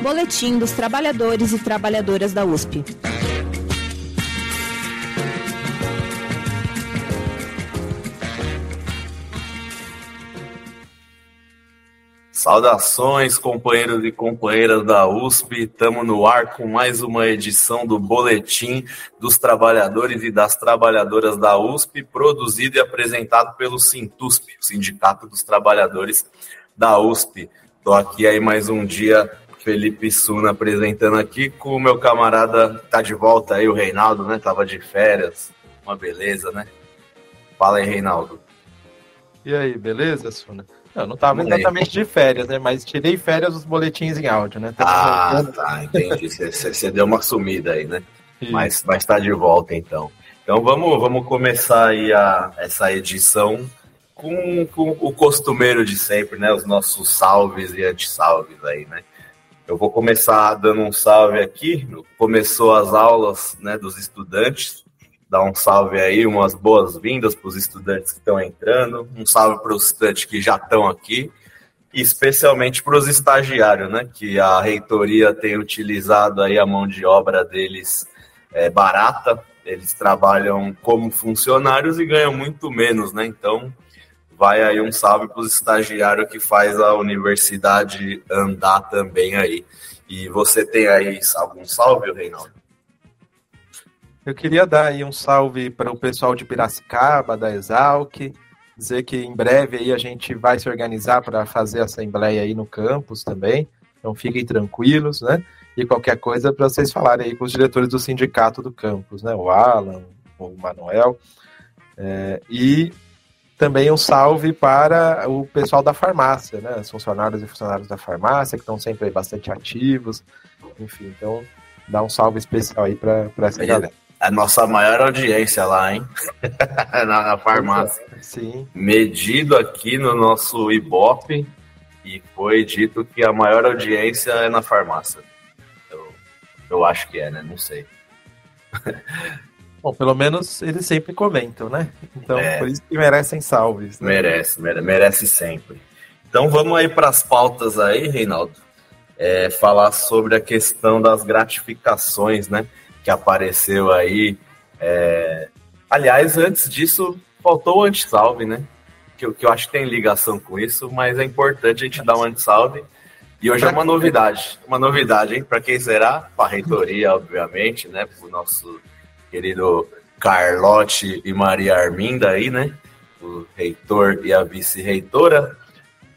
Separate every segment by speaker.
Speaker 1: Boletim dos Trabalhadores e Trabalhadoras da USP.
Speaker 2: Saudações, companheiros e companheiras da USP. Estamos no ar com mais uma edição do Boletim dos Trabalhadores e das Trabalhadoras da USP, produzido e apresentado pelo Sintusp, o Sindicato dos Trabalhadores da USP. Estou aqui aí mais um dia, Felipe Suna apresentando aqui com o meu camarada, tá de volta aí, o Reinaldo, né? Tava de férias, uma beleza, né? Fala aí, Reinaldo.
Speaker 3: E aí, beleza, Suna? Eu não estava exatamente de férias, né? Mas tirei férias dos boletins em áudio, né?
Speaker 2: ah, tá, entendi. Você deu uma sumida aí, né? Isso. Mas vai estar de volta então. Então vamos, vamos começar aí a, essa edição com, com o costumeiro de sempre, né? Os nossos salves e antissalves aí, né? Eu vou começar dando um salve aqui. Começou as aulas né, dos estudantes dar um salve aí, umas boas-vindas para os estudantes que estão entrando, um salve para os estudantes que já estão aqui, e especialmente para os estagiários, né? Que a reitoria tem utilizado aí a mão de obra deles é, barata, eles trabalham como funcionários e ganham muito menos, né? Então vai aí um salve para os estagiários que faz a universidade andar também aí. E você tem aí algum salve, Reinaldo?
Speaker 3: Eu queria dar aí um salve para o pessoal de Piracicaba, da Exalc, dizer que em breve aí a gente vai se organizar para fazer a assembleia aí no campus também. Então fiquem tranquilos, né? E qualquer coisa para vocês falarem aí com os diretores do sindicato do campus, né? O Alan, o Manuel. É, e também um salve para o pessoal da farmácia, né? Os funcionários e funcionários da farmácia que estão sempre bastante ativos. Enfim, então dá um salve especial aí para essa galera
Speaker 2: a nossa maior audiência lá, hein? na, na, farmácia.
Speaker 3: Sim.
Speaker 2: Medido aqui no nosso Ibope e foi dito que a maior audiência é na farmácia. Eu, eu acho que é, né? Não sei.
Speaker 3: Bom, pelo menos eles sempre comentam, né? Então, é, por isso que merecem salves.
Speaker 2: Né? Merece, merece sempre. Então, vamos aí para as pautas aí, Reinaldo. É, falar sobre a questão das gratificações, né? que apareceu aí. É... Aliás, antes disso, faltou o anti-salve, né? Que, que eu acho que tem ligação com isso, mas é importante a gente dar um anti-salve. E hoje é uma novidade, uma novidade, hein? Para quem será? Para a reitoria, obviamente, né? Para o nosso querido Carlote e Maria Arminda aí, né? O reitor e a vice-reitora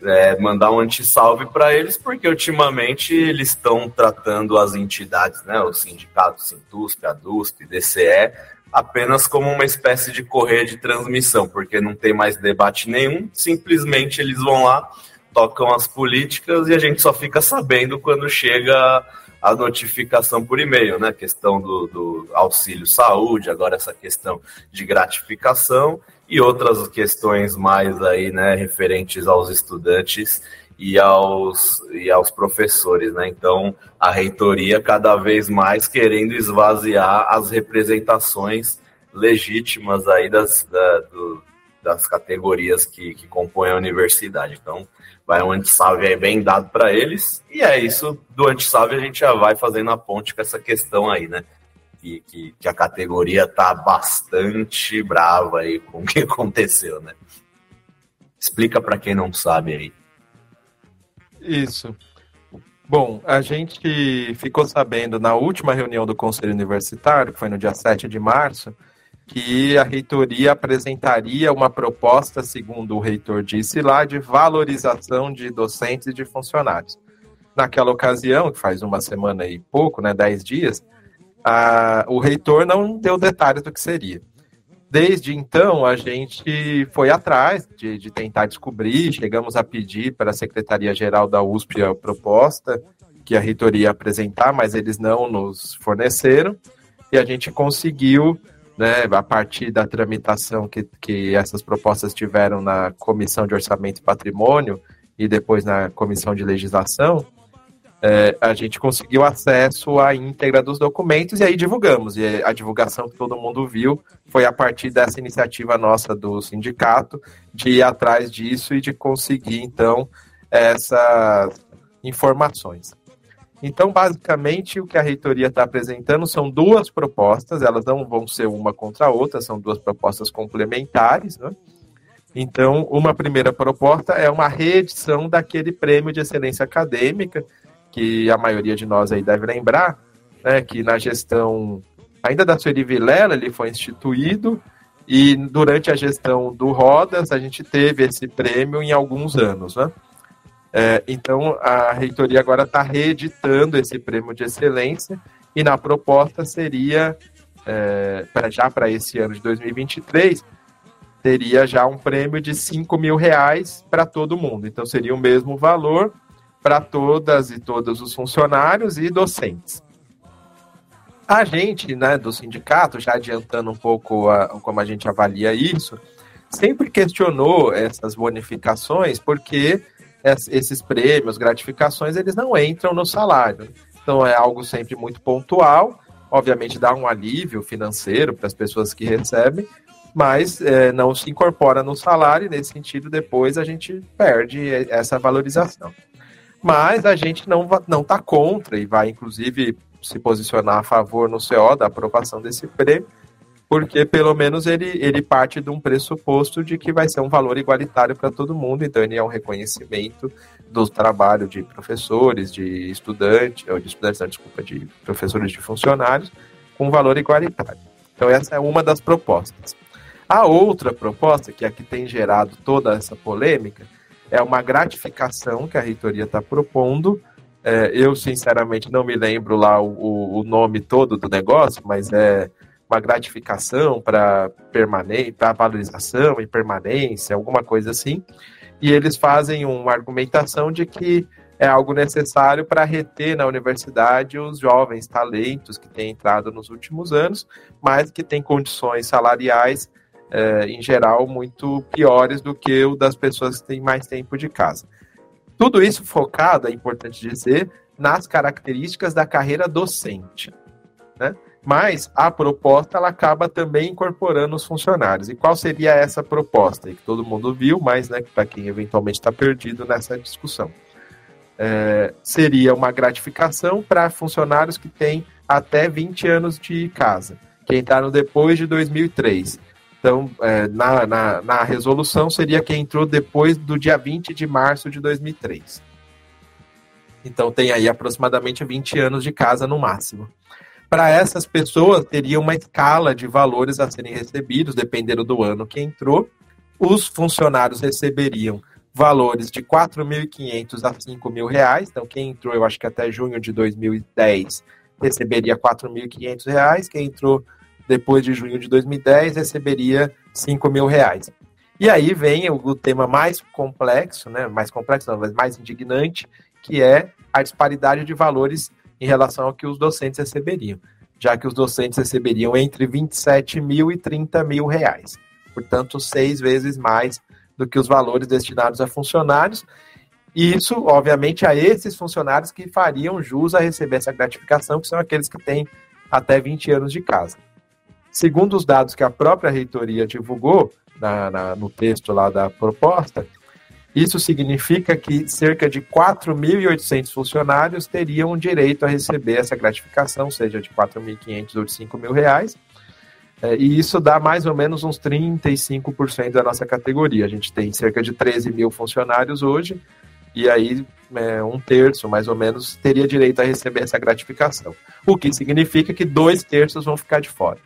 Speaker 2: é, mandar um antissalve para eles, porque ultimamente eles estão tratando as entidades, né, o sindicato, Sintusp, Adusp, DCE, apenas como uma espécie de correia de transmissão, porque não tem mais debate nenhum, simplesmente eles vão lá, tocam as políticas e a gente só fica sabendo quando chega a notificação por e-mail, né? Questão do, do auxílio saúde, agora essa questão de gratificação e outras questões mais aí, né, referentes aos estudantes e aos, e aos professores, né? Então, a reitoria cada vez mais querendo esvaziar as representações legítimas aí das, da, do, das categorias que, que compõem a universidade. Então, vai um antissalve aí bem dado para eles, e é isso, do antissalve a gente já vai fazendo a ponte com essa questão aí, né? que, que, que a categoria tá bastante brava aí com o que aconteceu, né? Explica para quem não sabe aí.
Speaker 3: Isso. Bom, a gente ficou sabendo na última reunião do Conselho Universitário, que foi no dia 7 de março, que a reitoria apresentaria uma proposta, segundo o reitor disse lá, de valorização de docentes e de funcionários. Naquela ocasião, que faz uma semana e pouco, né, dez dias, a, o reitor não deu detalhes do que seria. Desde então, a gente foi atrás de, de tentar descobrir, chegamos a pedir para a Secretaria-Geral da USP a proposta que a reitoria ia apresentar, mas eles não nos forneceram, e a gente conseguiu, né, a partir da tramitação que, que essas propostas tiveram na Comissão de Orçamento e Patrimônio e depois na Comissão de Legislação, é, a gente conseguiu acesso à íntegra dos documentos e aí divulgamos. E a divulgação que todo mundo viu foi a partir dessa iniciativa nossa do sindicato de ir atrás disso e de conseguir, então, essas informações. Então, basicamente, o que a reitoria está apresentando são duas propostas, elas não vão ser uma contra a outra, são duas propostas complementares. Né? Então, uma primeira proposta é uma reedição daquele prêmio de excelência acadêmica, que a maioria de nós aí deve lembrar, né, que na gestão ainda da Sueli Vilela ele foi instituído, e durante a gestão do Rodas a gente teve esse prêmio em alguns anos. Né? É, então, a reitoria agora está reeditando esse prêmio de excelência e na proposta seria, é, pra, já para esse ano de 2023, teria já um prêmio de 5 mil reais para todo mundo. Então, seria o mesmo valor para todas e todos os funcionários e docentes. A gente, né, do sindicato, já adiantando um pouco a, como a gente avalia isso, sempre questionou essas bonificações porque esses prêmios, gratificações, eles não entram no salário. Então é algo sempre muito pontual, obviamente dá um alívio financeiro para as pessoas que recebem, mas é, não se incorpora no salário e nesse sentido depois a gente perde essa valorização. Mas a gente não não está contra e vai inclusive se posicionar a favor no CO da aprovação desse prêmio, porque pelo menos ele, ele parte de um pressuposto de que vai ser um valor igualitário para todo mundo, então ele é um reconhecimento do trabalho de professores, de estudantes, ou de estudantes, não, desculpa, de professores de funcionários, com valor igualitário. Então essa é uma das propostas. A outra proposta, que é a que tem gerado toda essa polêmica, é uma gratificação que a reitoria está propondo. É, eu, sinceramente, não me lembro lá o, o nome todo do negócio, mas é uma gratificação para permanência, para valorização e permanência, alguma coisa assim. E eles fazem uma argumentação de que é algo necessário para reter na universidade os jovens talentos que têm entrado nos últimos anos, mas que têm condições salariais, eh, em geral, muito piores do que o das pessoas que têm mais tempo de casa. Tudo isso focado, é importante dizer, nas características da carreira docente. Né? Mas a proposta ela acaba também incorporando os funcionários. E qual seria essa proposta? E que todo mundo viu, mas né, para quem eventualmente está perdido nessa discussão. É, seria uma gratificação para funcionários que têm até 20 anos de casa, que entraram depois de 2003. Então, é, na, na, na resolução, seria quem entrou depois do dia 20 de março de 2003. Então, tem aí aproximadamente 20 anos de casa no máximo. Para essas pessoas, teria uma escala de valores a serem recebidos, dependendo do ano que entrou. Os funcionários receberiam valores de 4.500 a 5.000 reais. Então, quem entrou, eu acho que até junho de 2010, receberia 4.500 reais. Quem entrou depois de junho de 2010 receberia 5 mil reais. E aí vem o, o, tema mais complexo, né? Mais complexo, não, mas mais indignante, que é a disparidade de valores em relação ao que os docentes receberiam, já que os docentes receberiam entre 27 mil e 30 mil reais. Portanto, seis vezes mais do que os valores destinados a funcionários. E isso, obviamente, a esses funcionários que fariam jus a receber essa gratificação, que são aqueles que têm até 20 anos de casa. Segundo os dados que a própria reitoria divulgou na, na, no texto lá da proposta, isso significa que cerca de 4.800 funcionários teriam direito a receber essa gratificação, seja de 4.500 ou de 5 mil reais. É, e isso dá mais ou menos uns 35% da nossa categoria. A gente tem cerca de 13 mil funcionários hoje, e aí é, um terço, mais ou menos, teria direito a receber essa gratificação. O que significa que dois terços vão ficar de fora.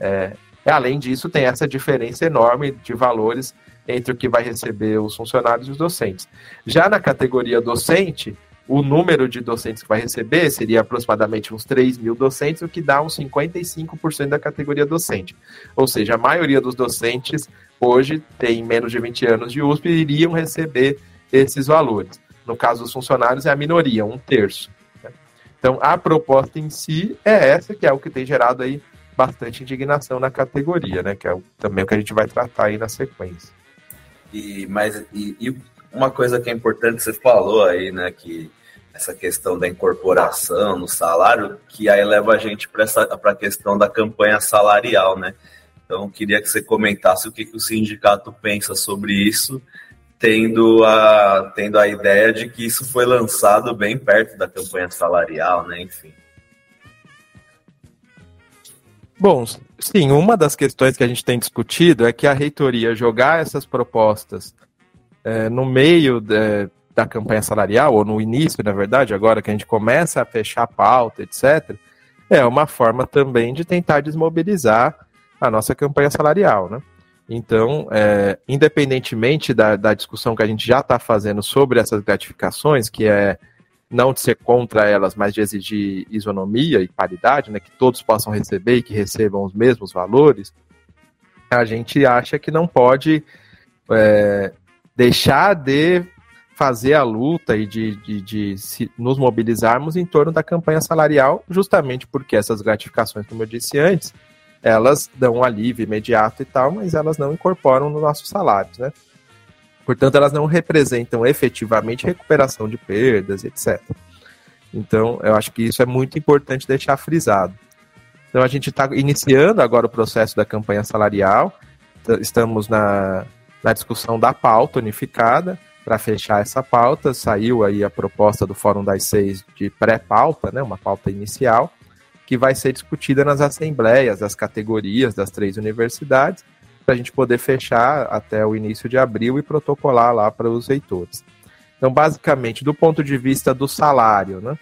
Speaker 3: É, além disso, tem essa diferença enorme de valores entre o que vai receber os funcionários e os docentes. Já na categoria docente, o número de docentes que vai receber seria aproximadamente uns 3 mil docentes, o que dá uns 55% da categoria docente. Ou seja, a maioria dos docentes hoje tem menos de 20 anos de USP e iriam receber esses valores. No caso dos funcionários, é a minoria, um terço. Né? Então, a proposta em si é essa, que é o que tem gerado aí bastante indignação na categoria, né? Que é também o que a gente vai tratar aí na sequência.
Speaker 2: E, mas, e, e, uma coisa que é importante, você falou aí, né, que essa questão da incorporação no salário, que aí leva a gente para a questão da campanha salarial, né? Então, queria que você comentasse o que, que o sindicato pensa sobre isso tendo a, tendo a ideia de que isso foi lançado bem perto da campanha salarial, né? Enfim.
Speaker 3: Bom, sim, uma das questões que a gente tem discutido é que a reitoria jogar essas propostas é, no meio de, da campanha salarial, ou no início, na verdade, agora que a gente começa a fechar a pauta, etc., é uma forma também de tentar desmobilizar a nossa campanha salarial, né? Então, é, independentemente da, da discussão que a gente já está fazendo sobre essas gratificações, que é não de ser contra elas, mas de exigir isonomia e paridade, né, que todos possam receber e que recebam os mesmos valores, a gente acha que não pode é, deixar de fazer a luta e de, de, de nos mobilizarmos em torno da campanha salarial, justamente porque essas gratificações, como eu disse antes, elas dão um alívio imediato e tal, mas elas não incorporam nos nossos salários, né? Portanto, elas não representam efetivamente recuperação de perdas, etc. Então, eu acho que isso é muito importante deixar frisado. Então, a gente está iniciando agora o processo da campanha salarial, estamos na, na discussão da pauta unificada. Para fechar essa pauta, saiu aí a proposta do Fórum das Seis de pré-pauta, né, uma pauta inicial, que vai ser discutida nas assembleias das categorias das três universidades para a gente poder fechar até o início de abril e protocolar lá para os reitores. Então, basicamente, do ponto de vista do salário, né,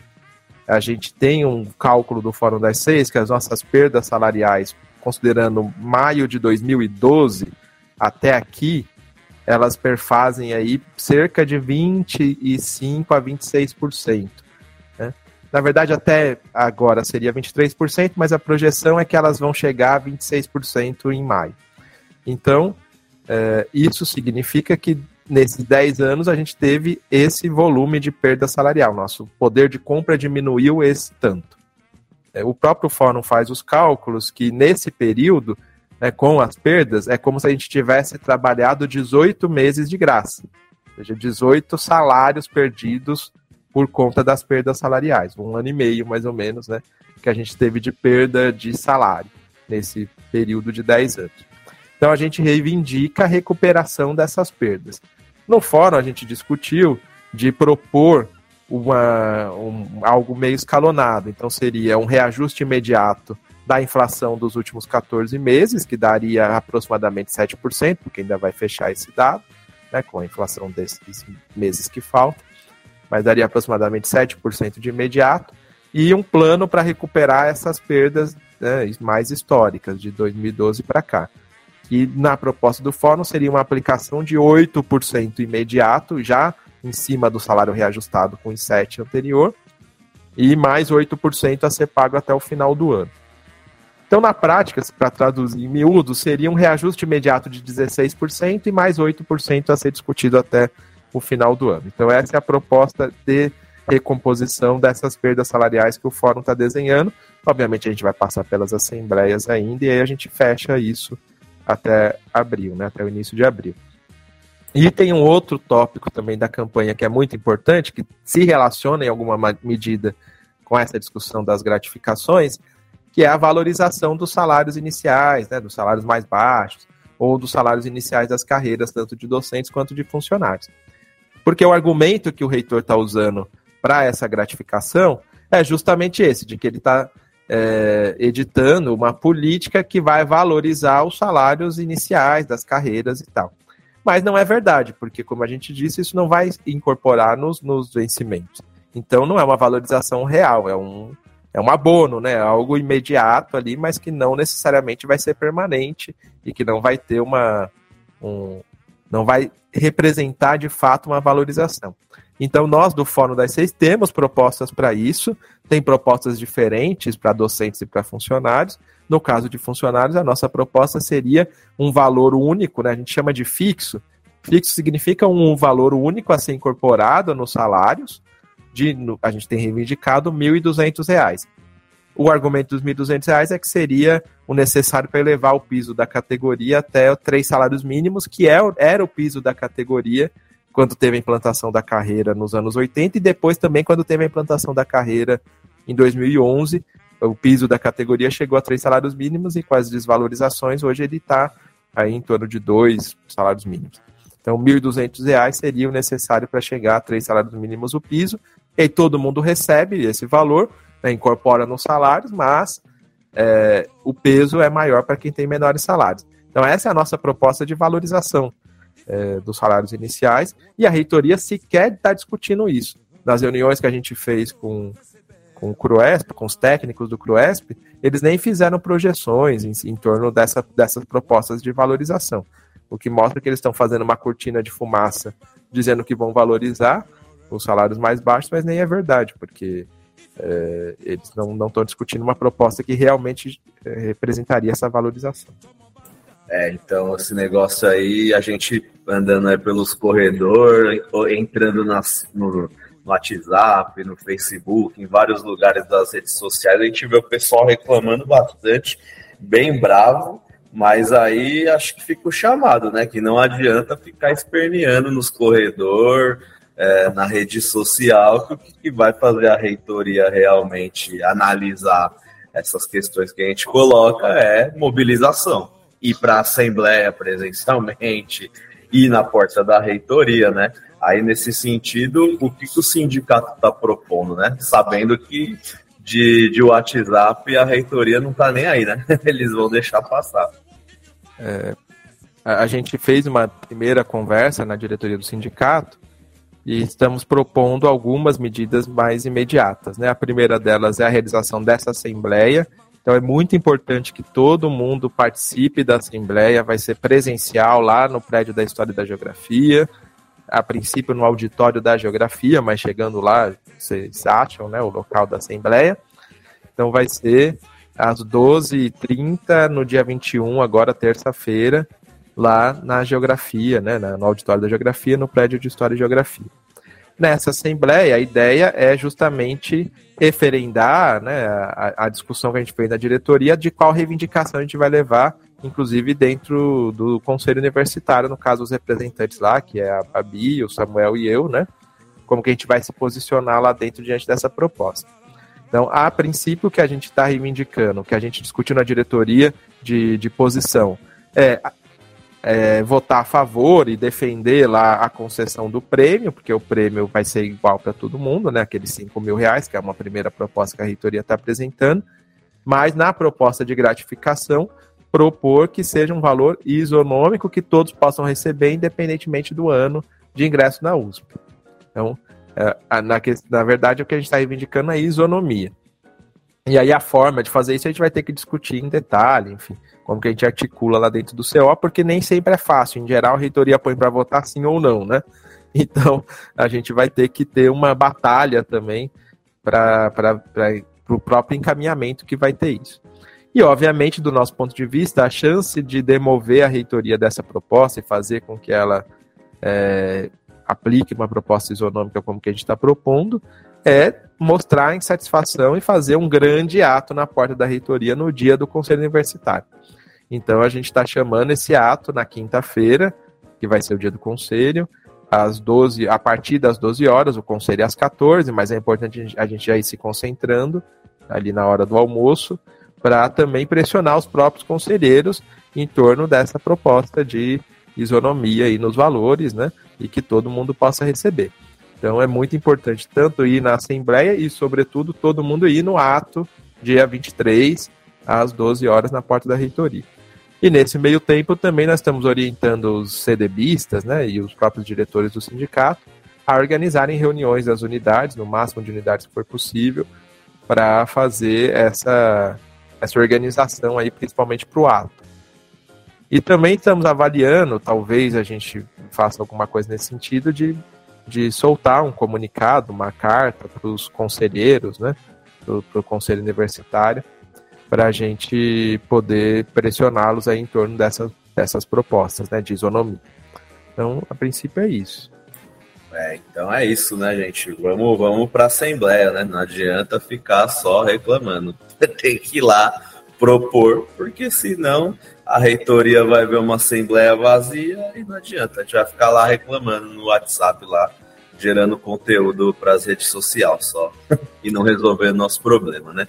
Speaker 3: a gente tem um cálculo do Fórum das Seis que as nossas perdas salariais, considerando maio de 2012 até aqui, elas perfazem aí cerca de 25 a 26%. Né? Na verdade, até agora seria 23%, mas a projeção é que elas vão chegar a 26% em maio. Então, é, isso significa que nesses 10 anos a gente teve esse volume de perda salarial. Nosso poder de compra diminuiu esse tanto. É, o próprio fórum faz os cálculos que nesse período, né, com as perdas, é como se a gente tivesse trabalhado 18 meses de graça. Ou seja, 18 salários perdidos por conta das perdas salariais. Um ano e meio, mais ou menos, né, que a gente teve de perda de salário nesse período de 10 anos. Então a gente reivindica a recuperação dessas perdas. No fórum a gente discutiu de propor uma, um, algo meio escalonado. Então seria um reajuste imediato da inflação dos últimos 14 meses, que daria aproximadamente 7%, porque ainda vai fechar esse dado, né, com a inflação desses meses que faltam, mas daria aproximadamente 7% de imediato, e um plano para recuperar essas perdas né, mais históricas, de 2012 para cá que na proposta do fórum seria uma aplicação de 8% imediato, já em cima do salário reajustado com o 7 anterior, e mais 8% a ser pago até o final do ano. Então, na prática, para traduzir em miúdo, seria um reajuste imediato de 16% e mais 8% a ser discutido até o final do ano. Então, essa é a proposta de recomposição dessas perdas salariais que o fórum está desenhando. Obviamente, a gente vai passar pelas assembleias ainda e aí a gente fecha isso até abril, né, até o início de abril. E tem um outro tópico também da campanha que é muito importante, que se relaciona em alguma medida com essa discussão das gratificações, que é a valorização dos salários iniciais, né, dos salários mais baixos, ou dos salários iniciais das carreiras, tanto de docentes quanto de funcionários. Porque o argumento que o reitor está usando para essa gratificação é justamente esse, de que ele está é, editando uma política que vai valorizar os salários iniciais das carreiras e tal. Mas não é verdade, porque, como a gente disse, isso não vai incorporar nos, nos vencimentos. Então, não é uma valorização real, é um, é um abono, né? Algo imediato ali, mas que não necessariamente vai ser permanente e que não vai ter uma. Um, não vai representar de fato uma valorização. Então, nós do Fórum das Seis temos propostas para isso, tem propostas diferentes para docentes e para funcionários. No caso de funcionários, a nossa proposta seria um valor único, né? a gente chama de fixo. Fixo significa um valor único a ser incorporado nos salários, de, a gente tem reivindicado R$ 1.200. O argumento dos R$ 1.200 é que seria o necessário para elevar o piso da categoria até três salários mínimos, que é, era o piso da categoria quando teve a implantação da carreira nos anos 80 e depois também quando teve a implantação da carreira em 2011. O piso da categoria chegou a três salários mínimos e com as desvalorizações hoje ele está aí em torno de dois salários mínimos. Então, R$ 1.200 seria o necessário para chegar a três salários mínimos o piso, e todo mundo recebe esse valor, né, incorpora nos salários, mas é, o peso é maior para quem tem menores salários. Então, essa é a nossa proposta de valorização é, dos salários iniciais, e a reitoria sequer está discutindo isso. Nas reuniões que a gente fez com, com o CRUESP, com os técnicos do CRUESP, eles nem fizeram projeções em, em torno dessa, dessas propostas de valorização o que mostra que eles estão fazendo uma cortina de fumaça dizendo que vão valorizar os salários mais baixos, mas nem é verdade, porque é, eles não estão discutindo uma proposta que realmente é, representaria essa valorização.
Speaker 2: É, então esse negócio aí, a gente andando aí pelos corredores, entrando nas, no, no WhatsApp, no Facebook, em vários lugares das redes sociais, a gente vê o pessoal reclamando bastante, bem bravo, mas aí acho que fica o chamado, né? Que não adianta ficar esperneando nos corredores, é, na rede social, que vai fazer a reitoria realmente analisar essas questões que a gente coloca é mobilização. Ir para a Assembleia presencialmente, ir na porta da reitoria, né? Aí, nesse sentido, o que, que o sindicato está propondo, né? Sabendo que de, de WhatsApp a reitoria não está nem aí, né? Eles vão deixar passar.
Speaker 3: É, a gente fez uma primeira conversa na diretoria do sindicato e estamos propondo algumas medidas mais imediatas. Né? A primeira delas é a realização dessa assembleia. Então é muito importante que todo mundo participe da assembleia, vai ser presencial lá no prédio da História da Geografia, a princípio no auditório da Geografia, mas chegando lá, vocês acham, né, o local da assembleia. Então vai ser às 12h30 no dia 21, agora terça-feira, lá na Geografia, né, no auditório da Geografia, no prédio de História e Geografia. Nessa assembleia, a ideia é justamente referendar né, a, a, discussão que a gente fez na diretoria de qual reivindicação a gente vai levar, inclusive dentro do conselho universitário, no caso os representantes lá, que é a Babi, o Samuel e eu, né? Como que a gente vai se posicionar lá dentro diante dessa proposta. Então, a princípio, que a gente está reivindicando, que a gente discutiu na diretoria de, de posição, é, é, votar a favor e defender lá a concessão do prêmio, porque o prêmio vai ser igual para todo mundo, né? Aqueles 5 mil reais, que é uma primeira proposta que a reitoria está apresentando, mas na proposta de gratificação, propor que seja um valor isonômico que todos possam receber, independentemente do ano de ingresso na USP. Então, é, na, na verdade, o que a gente está reivindicando é isonomia. E aí a forma de fazer isso a gente vai ter que discutir em detalhe, enfim, como que a gente articula lá dentro do CO, porque nem sempre é fácil. Em geral, a reitoria põe para votar sim ou não, né? Então, a gente vai ter que ter uma batalha também para o próprio encaminhamento que vai ter isso. E, obviamente, do nosso ponto de vista, a chance de demover a reitoria dessa proposta e fazer com que ela é, aplique uma proposta isonômica como que a gente está propondo, é mostrar insatisfação e fazer um grande ato na porta da reitoria no dia do conselho universitário. Então a gente está chamando esse ato na quinta-feira, que vai ser o dia do conselho, às 12, a partir das 12 horas, o conselho é às 14, mas é importante a gente já ir se concentrando ali na hora do almoço, para também pressionar os próprios conselheiros em torno dessa proposta de isonomia aí nos valores, né? e que todo mundo possa receber. Então é muito importante tanto ir na Assembleia e, sobretudo, todo mundo ir no ato, dia 23, às 12 horas, na porta da reitoria. E nesse meio tempo também nós estamos orientando os CDBistas né, e os próprios diretores do sindicato a organizarem reuniões das unidades, no máximo de unidades que for possível, para fazer essa, essa organização aí, principalmente para o ato. E também estamos avaliando, talvez a gente faça alguma coisa nesse sentido, de, de soltar um comunicado, uma carta para os conselheiros, né, para o conselho universitário, para a gente poder pressioná-los aí em torno dessas, dessas propostas né, de isonomia. Então, a princípio é isso.
Speaker 2: É, então é isso, né, gente? Vamos, vamos para a Assembleia, né? Não adianta ficar só reclamando. Tem que ir lá propor, porque senão a reitoria vai ver uma assembleia vazia e não adianta, a gente vai ficar lá reclamando no WhatsApp lá, gerando conteúdo para as redes sociais só e não resolvendo nosso problema, né?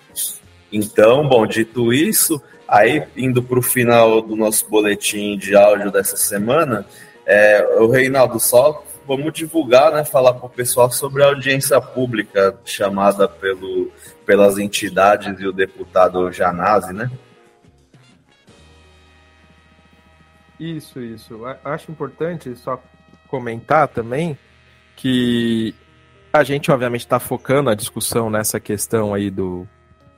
Speaker 2: Então, bom, dito isso, aí indo para o final do nosso boletim de áudio dessa semana, É, o Reinaldo, só vamos divulgar, né, falar para o pessoal sobre a audiência pública chamada pelo, pelas entidades e o deputado Janazzi, né?
Speaker 3: Isso, isso. Acho importante só comentar também que a gente, obviamente, está focando a discussão nessa questão aí do,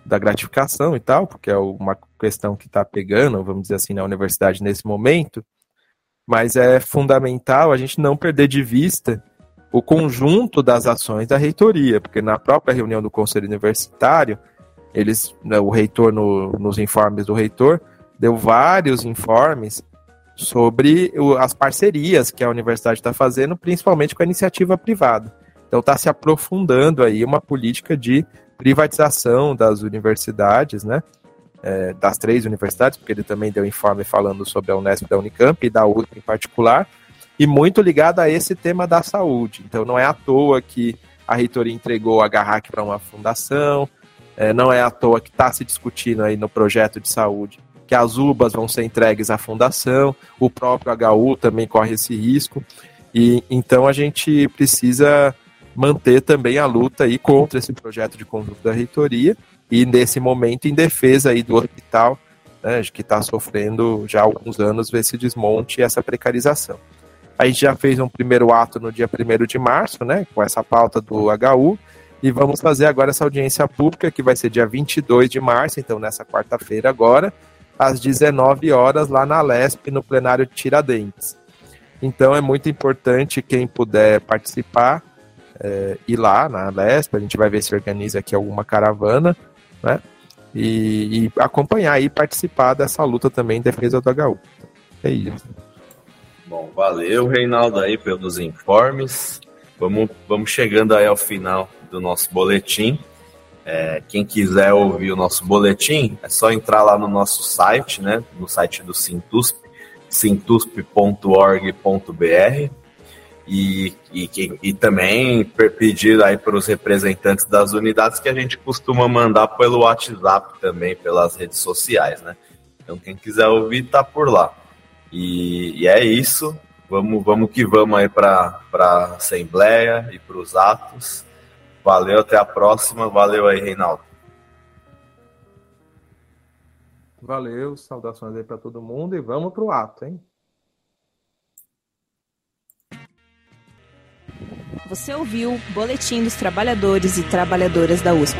Speaker 3: da gratificação e tal, porque é uma questão que está pegando, vamos dizer assim, na universidade nesse momento, mas é fundamental a gente não perder de vista o conjunto das ações da reitoria, porque na própria reunião do conselho universitário, eles, né, o reitor, no, nos informes do reitor, deu vários informes sobre o, as parcerias que a universidade está fazendo, principalmente com a iniciativa privada. Então está se aprofundando aí uma política de privatização das universidades, né? É, das três universidades, porque ele também deu informe falando sobre a Unesp da Unicamp e da USP em particular, e muito ligado a esse tema da saúde. Então não é à toa que a reitoria entregou a Garrac para uma fundação, é, não é à toa que está se discutindo aí no projeto de saúde que as UBAs vão ser entregues à fundação, o próprio HU também corre esse risco, e então a gente precisa manter também a luta aí contra esse projeto de conjunto da reitoria e nesse momento em defesa aí do hospital, né, que está sofrendo já há alguns anos esse desmonte e essa precarização. A gente já fez um primeiro ato no dia 1 de março, né, com essa pauta do HU, e vamos fazer agora essa audiência pública, que vai ser dia 22 de março, então nessa quarta-feira agora, às 19 horas, lá na LESP, no plenário de Tiradentes. Então é muito importante quem puder participar, é, ir lá na Lesp, a gente vai ver se organiza aqui alguma caravana, né? E, e acompanhar e participar dessa luta também em defesa do HU. É isso.
Speaker 2: Bom, valeu, Reinaldo, aí pelos informes. Vamos, vamos chegando aí ao final do nosso boletim. É, quem quiser ouvir o nosso boletim, é só entrar lá no nosso site, né? No site do Sintusp, sintusp.org.br e, e, e também pedir aí para os representantes das unidades que a gente costuma mandar pelo WhatsApp também, pelas redes sociais, né? Então quem quiser ouvir tá por lá. E, e é isso. Vamos, vamos que vamos aí para a Assembleia e para os atos. Valeu, até a próxima. Valeu aí, Reinaldo.
Speaker 3: Valeu, saudações aí para todo mundo e vamos para o ato, hein?
Speaker 1: Você ouviu Boletim dos Trabalhadores e Trabalhadoras da USP.